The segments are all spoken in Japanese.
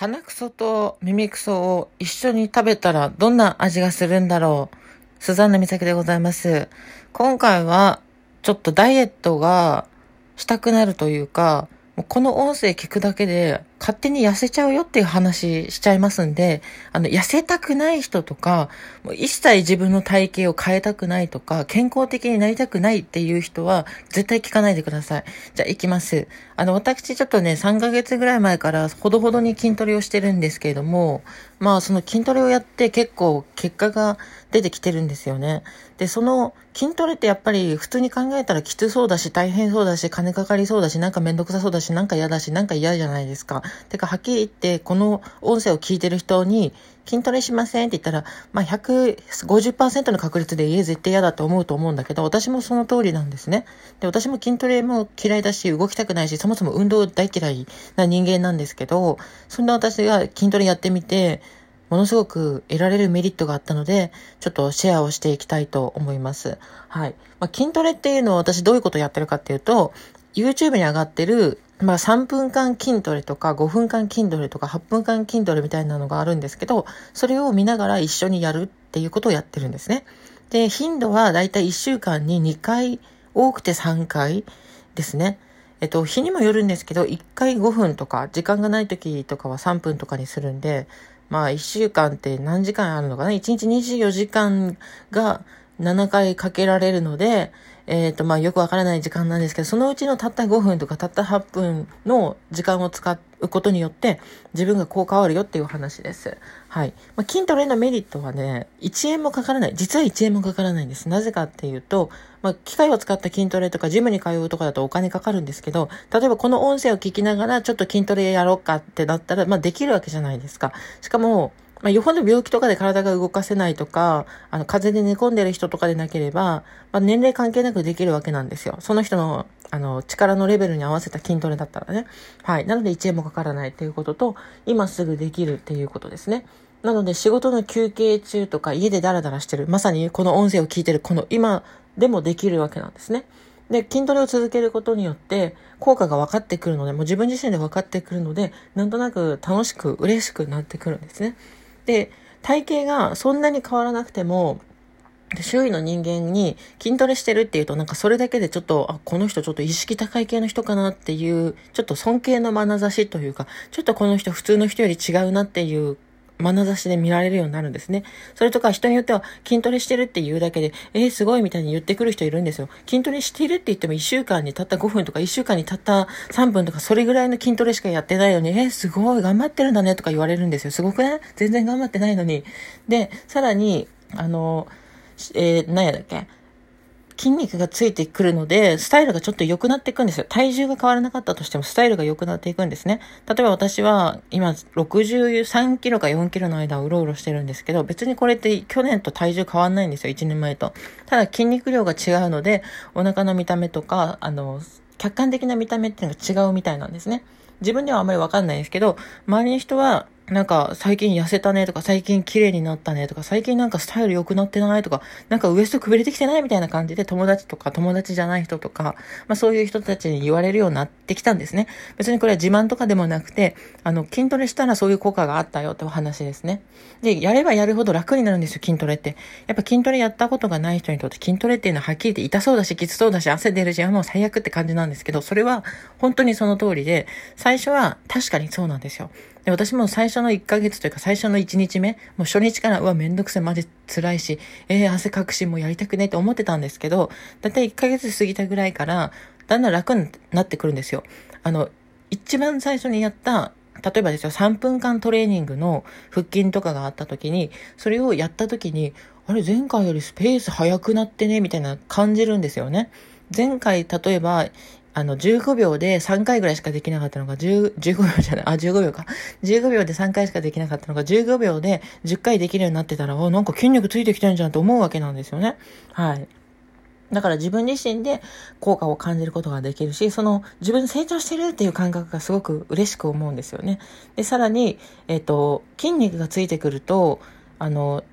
鼻くそと耳くそを一緒に食べたらどんな味がするんだろう。スザンヌ美咲でございます。今回はちょっとダイエットがしたくなるというか、この音声聞くだけで勝手に痩せちゃうよっていう話しちゃいますんで、あの、痩せたくない人とか、もう一切自分の体型を変えたくないとか、健康的になりたくないっていう人は、絶対聞かないでください。じゃあ行きます。あの、私ちょっとね、3ヶ月ぐらい前からほどほどに筋トレをしてるんですけれども、まあその筋トレをやって結構結果が出てきてるんですよね。で、その筋トレってやっぱり普通に考えたらきつそうだし、大変そうだし、金かかりそうだし、なんかめんどくさそうだし、なんか嫌だし、なんか嫌じゃないですか。てか、はっきり言って、この音声を聞いてる人に、筋トレしませんって言ったら、まあ、150%の確率で家絶対嫌だと思うと思うんだけど、私もその通りなんですね。で、私も筋トレも嫌いだし、動きたくないし、そもそも運動大嫌いな人間なんですけど、そんな私が筋トレやってみて、ものすごく得られるメリットがあったので、ちょっとシェアをしていきたいと思います。はい。まあ、筋トレっていうのは私どういうことをやってるかっていうと、YouTube に上がってるまあ3分間筋トレとか5分間筋トレとか8分間筋トレみたいなのがあるんですけど、それを見ながら一緒にやるっていうことをやってるんですね。で、頻度はだいたい1週間に2回、多くて3回ですね。えっと、日にもよるんですけど、1回5分とか、時間がない時とかは3分とかにするんで、まあ1週間って何時間あるのかな ?1 日24時間が7回かけられるので、えっ、ー、と、まあ、よくわからない時間なんですけど、そのうちのたった5分とかたった8分の時間を使うことによって、自分がこう変わるよっていう話です。はい。まあ、筋トレのメリットはね、1円もかからない。実は1円もかからないんです。なぜかっていうと、まあ、機械を使った筋トレとか、ジムに通うとかだとお金かかるんですけど、例えばこの音声を聞きながら、ちょっと筋トレやろうかってなったら、まあ、できるわけじゃないですか。しかも、まあ、よほど病気とかで体が動かせないとか、あの、風邪で寝込んでる人とかでなければ、まあ、年齢関係なくできるわけなんですよ。その人の、あの、力のレベルに合わせた筋トレだったらね。はい。なので1円もかからないっていうことと、今すぐできるっていうことですね。なので仕事の休憩中とか家でダラダラしてる、まさにこの音声を聞いてるこの今でもできるわけなんですね。で、筋トレを続けることによって、効果が分かってくるので、もう自分自身で分かってくるので、なんとなく楽しく嬉しくなってくるんですね。で、体型がそんなに変わらなくても、周囲の人間に筋トレしてるっていうとなんかそれだけでちょっと、あ、この人ちょっと意識高い系の人かなっていう、ちょっと尊敬の眼差しというか、ちょっとこの人普通の人より違うなっていう眼差しで見られるようになるんですね。それとか人によっては筋トレしてるって言うだけで、えー、すごいみたいに言ってくる人いるんですよ。筋トレしてるって言っても1週間にたった5分とか1週間にたった3分とかそれぐらいの筋トレしかやってないのに、えー、すごい頑張ってるんだねとか言われるんですよ。すごくね全然頑張ってないのに。で、さらに、あの、えー、何やだっけ？筋肉がついてくるので、スタイルがちょっと良くなっていくんですよ。体重が変わらなかったとしても、スタイルが良くなっていくんですね。例えば私は、今、63キロか4キロの間をうろうろしてるんですけど、別にこれって去年と体重変わんないんですよ、1年前と。ただ筋肉量が違うので、お腹の見た目とか、あの、客観的な見た目っていうのが違うみたいなんですね。自分ではあんまりわかんないですけど、周りの人は、なんか最近痩せたねとか最近綺麗になったねとか最近なんかスタイル良くなってないとかなんかウエストくびれてきてないみたいな感じで友達とか友達じゃない人とかまあそういう人たちに言われるようになってきたんですね。別にこれは自慢とかでもなくてあの筋トレしたらそういう効果があったよってお話ですね。で、やればやるほど楽になるんですよ筋トレって。やっぱ筋トレやったことがない人にとって筋トレっていうのははっきり言って痛そうだしきつそうだし汗出るしもう最悪って感じなんですけどそれは本当にその通りで最初は確かにそうなんですよ。で、私も最初の1ヶ月というか最初の1日目、もう初日から、うわ、めんどくせえ、マジ辛いし、えー、汗かくし、もうやりたくねって思ってたんですけど、だいたい1ヶ月過ぎたぐらいから、だんだん楽になってくるんですよ。あの、一番最初にやった、例えばですよ、3分間トレーニングの腹筋とかがあった時に、それをやった時に、あれ、前回よりスペース速くなってね、みたいな感じるんですよね。前回、例えば、あの、15秒で3回ぐらいしかできなかったのが、10、15秒じゃない、あ、15秒か。15秒で3回しかできなかったのが、15秒で10回できるようになってたら、お、なんか筋肉ついてきてんじゃんと思うわけなんですよね。はい。だから自分自身で効果を感じることができるし、その自分成長してるっていう感覚がすごく嬉しく思うんですよね。で、さらに、えっ、ー、と、筋肉がついてくると、あの、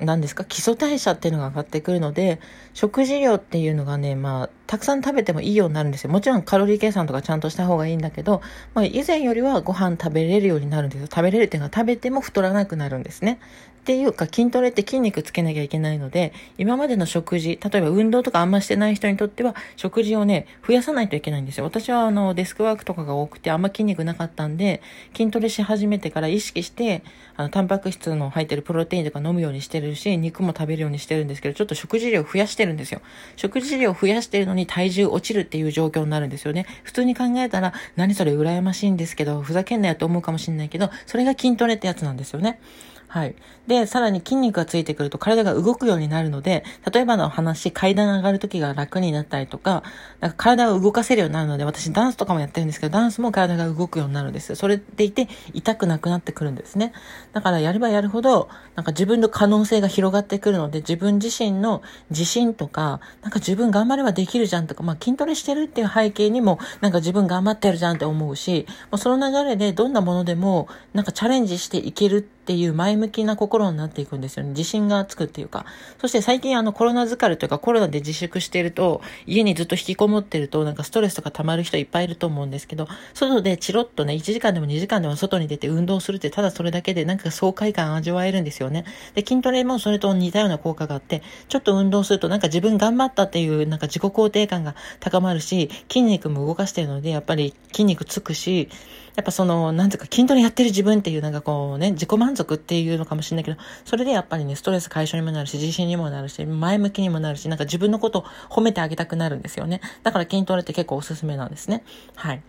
何ですか基礎代謝っていうのが上がってくるので、食事量っていうのがね、まあ、たくさん食べてもいいようになるんですよ。もちろんカロリー計算とかちゃんとした方がいいんだけど、まあ、以前よりはご飯食べれるようになるんですよ。食べれるっていうのは食べても太らなくなるんですね。っていうか筋トレって筋肉つけなきゃいけないので、今までの食事、例えば運動とかあんましてない人にとっては食事をね、増やさないといけないんですよ。私はあのデスクワークとかが多くてあんま筋肉なかったんで、筋トレし始めてから意識して、あの、タンパク質の入ってるプロテインとか飲むようにしてるし、肉も食べるようにしてるんですけど、ちょっと食事量増やしてるんですよ。食事量増やしてるのにに体重落ちるっていう状況になるんですよね。普通に考えたら、何それ羨ましいんですけど、ふざけんなよと思うかもしれないけど、それが筋トレってやつなんですよね。はい。で、さらに筋肉がついてくると体が動くようになるので、例えばの話、階段上がる時が楽になったりとか、なんか体を動かせるようになるので、私ダンスとかもやってるんですけど、ダンスも体が動くようになるんです。それでいて、痛くなくなってくるんですね。だからやればやるほど、なんか自分の可能性が広がってくるので、自分自身の自信とか、なんか自分頑張ればできるじゃんとか、まあ筋トレしてるっていう背景にも、なんか自分頑張ってるじゃんって思うし、もうその流れでどんなものでも、なんかチャレンジしていけるってっていう前向きな心になっていくんですよね。自信がつくっていうか。そして最近あのコロナ疲れというかコロナで自粛していると、家にずっと引きこもってるとなんかストレスとか溜まる人いっぱいいると思うんですけど、外でチロッとね、1時間でも2時間でも外に出て運動するってただそれだけでなんか爽快感味わえるんですよね。で、筋トレもそれと似たような効果があって、ちょっと運動するとなんか自分頑張ったっていうなんか自己肯定感が高まるし、筋肉も動かしてるのでやっぱり筋肉つくし、やっぱその、なんていうか筋トレやってる自分っていうなんかこうね、自己満足っていうのかもしれないけど、それでやっぱりね、ストレス解消にもなるし、自信にもなるし、前向きにもなるし、なんか自分のことを褒めてあげたくなるんですよね。だから筋トレって結構おすすめなんですね。はい。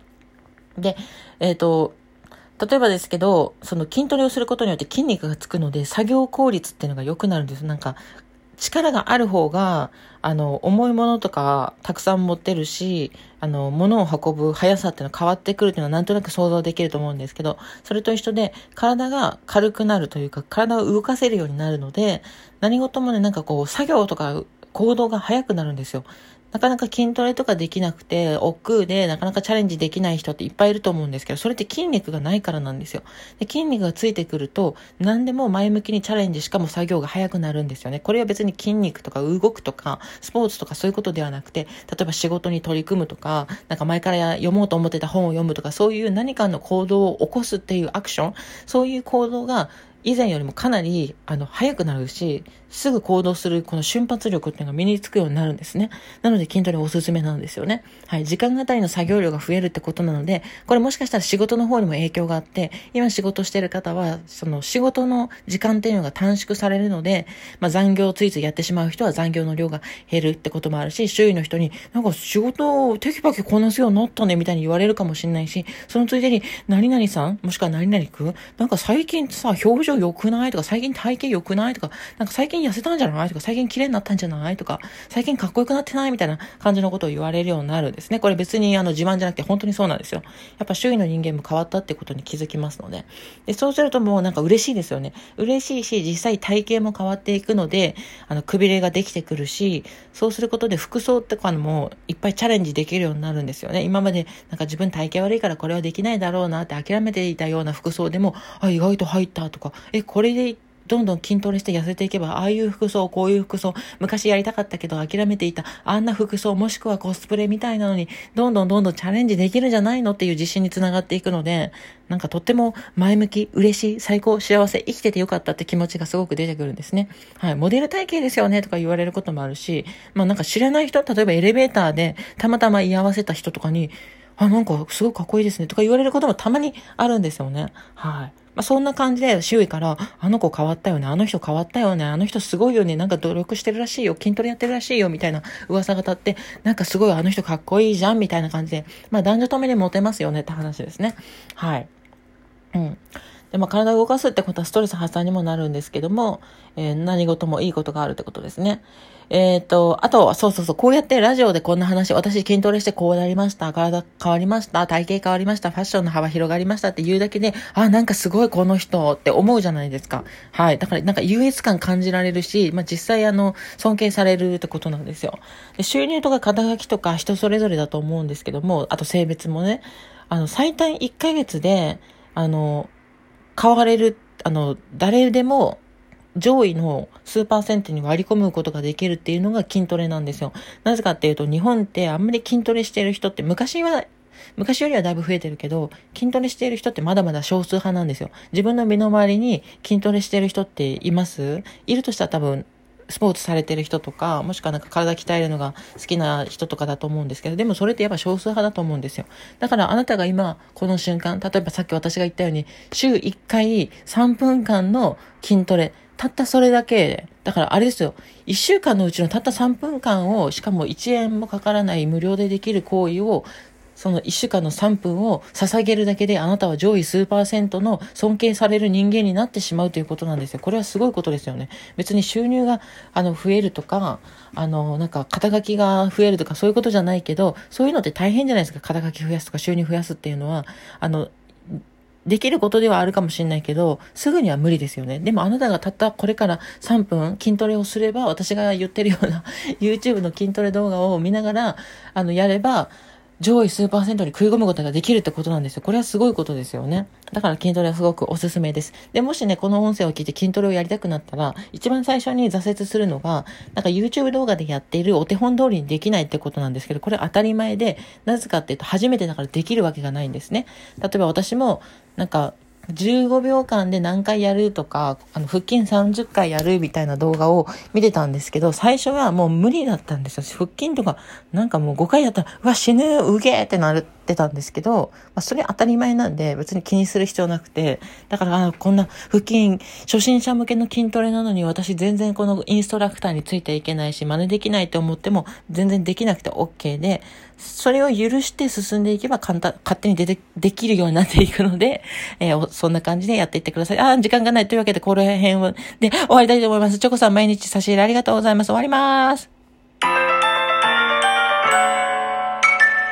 で、えっ、ー、と、例えばですけど、その筋トレをすることによって筋肉がつくので、作業効率っていうのが良くなるんです。なんか、力がある方が、あの、重いものとかたくさん持ってるし、あの、物を運ぶ速さっていうのは変わってくるっていうのはなんとなく想像できると思うんですけど、それと一緒で、体が軽くなるというか、体を動かせるようになるので、何事もね、なんかこう、作業とか行動が速くなるんですよ。なかなか筋トレとかできなくて、億劫でなかなかチャレンジできない人っていっぱいいると思うんですけど、それって筋肉がないからなんですよ。で筋肉がついてくると、何でも前向きにチャレンジしかも作業が早くなるんですよね。これは別に筋肉とか動くとか、スポーツとかそういうことではなくて、例えば仕事に取り組むとか、なんか前から読もうと思ってた本を読むとか、そういう何かの行動を起こすっていうアクション、そういう行動が以前よりもかなり、あの、早くなるし、すぐ行動するこの瞬発力っていうのが身につくようになるんですね。なので筋トレおすすめなんですよね。はい。時間あたりの作業量が増えるってことなので、これもしかしたら仕事の方にも影響があって、今仕事してる方は、その仕事の時間っていうのが短縮されるので、まあ残業をついついやってしまう人は残業の量が減るってこともあるし、周囲の人に、なんか仕事をテキパキこなすようになったねみたいに言われるかもしれないし、そのついでに、何々さんもしくは何々くんなんか最近さ、表情情良くない？とか、最近体型良くない？とか、なんか最近痩せたんじゃない？とか、最近綺麗になったんじゃない？とか、最近かっこよくなってない？みたいな感じのことを言われるようになるんですね。これ別にあの自慢じゃなくて本当にそうなんですよ。やっぱ周囲の人間も変わったってことに気づきますので。で、そうするともうなんか嬉しいですよね。嬉しいし、実際体型も変わっていくので、あの、くびれができてくるし、そうすることで服装とかもいっぱいチャレンジできるようになるんですよね。今までなんか自分体型悪いからこれはできないだろうなって諦めていたような服装でも、あ、意外と入ったとか、え、これでどんどん筋トレして痩せていけば、ああいう服装、こういう服装、昔やりたかったけど諦めていた、あんな服装、もしくはコスプレみたいなのに、どんどんどんどんチャレンジできるんじゃないの？っていう自信につながっていくので、なんかとっても前向き、嬉しい、最高、幸せ、生きててよかったって気持ちがすごく出てくるんですね。はい。モデル体型ですよね？とか言われることもあるし、まあなんか知らない人、例えばエレベーターでたまたま居合わせた人とかに、あ、なんかすごいかっこいいですねとか言われることもたまにあるんですよね。はい。まあ、そんな感じで周囲から、あの子変わったよね、あの人変わったよね、あの人すごいよね、なんか努力してるらしいよ、筋トレやってるらしいよ、みたいな噂が立って、なんかすごいあの人かっこいいじゃん、みたいな感じで、まあ男女ともにモテますよねって話ですね。はい。うん。で、まあ、体を動かすってことはストレス発散にもなるんですけども、えー、何事もいいことがあるってことですね。えっ、ー、と、あと、そうそうそう、こうやってラジオでこんな話、私筋トレしてこうなりました、体変わりました、体型変わりました、ファッションの幅広がりましたって言うだけで、あ、なんかすごいこの人って思うじゃないですか。はい。だからなんか優越感感じられるし、まあ、実際あの、尊敬されるってことなんですよ。で収入とか肩書きとか人それぞれだと思うんですけども、あと性別もね、あの、最短1ヶ月で、あの、買われる、あの、誰でも上位の数パーセントに割り込むことができるっていうのが筋トレなんですよ。なぜかっていうと、日本ってあんまり筋トレしてる人って昔は昔よりはだいぶ増えてるけど、筋トレしている人ってまだまだ少数派なんですよ。自分の身の回りに筋トレしている人っています？いるとしたら多分、スポーツされてる人とか、もしくはなんか体鍛えるのが好きな人とかだと思うんですけど、でもそれってやっぱ少数派だと思うんですよ。だからあなたが今、この瞬間、例えばさっき私が言ったように、週1回3分間の筋トレ、たったそれだけ、だからあれですよ、1週間のうちのたった3分間を、しかも1円もかからない無料でできる行為をその1週間の3分を捧げるだけであなたは上位数パーセントの尊敬される人間になってしまうということなんですよ。これはすごいことですよね。別に収入があの増えるとか、あの、なんか肩書きが増えるとかそういうことじゃないけど、そういうのって大変じゃないですか。肩書き増やすとか収入増やすっていうのは、あの、できることではあるかもしれないけど、すぐには無理ですよね。でもあなたがたったこれから3分筋トレをすれば、私が言ってるような YouTube の筋トレ動画を見ながら、あの、やれば、上位数パーセントに食い込むことができるってことなんですよ。これはすごいことですよね。だから筋トレはすごくおすすめです。で、もしね、この音声を聞いて筋トレをやりたくなったら、一番最初に挫折するのが、なんか YouTube 動画でやっているお手本通りにできないってことなんですけど、これ当たり前で、なぜかっていうと初めてだからできるわけがないんですね。例えば私も、なんか、15秒間で何回やるとか、あの、腹筋30回やるみたいな動画を見てたんですけど、最初はもう無理だったんですよ。腹筋とか、なんかもう5回やったら、うわ、死ぬ、うげーってなるってたんですけど、まあ、それ当たり前なんで、別に気にする必要なくて、だから、あこんな腹筋、初心者向けの筋トレなのに、私全然このインストラクターについていけないし、真似できないと思っても、全然できなくて OK で、それを許して進んでいけば簡単、勝手に出て、できるようになっていくので、えー、そんな感じでやっていってください。あ、時間がないというわけで、この辺を、で、終わりたいと思います。チョコさん毎日差し入れありがとうございます。終わります。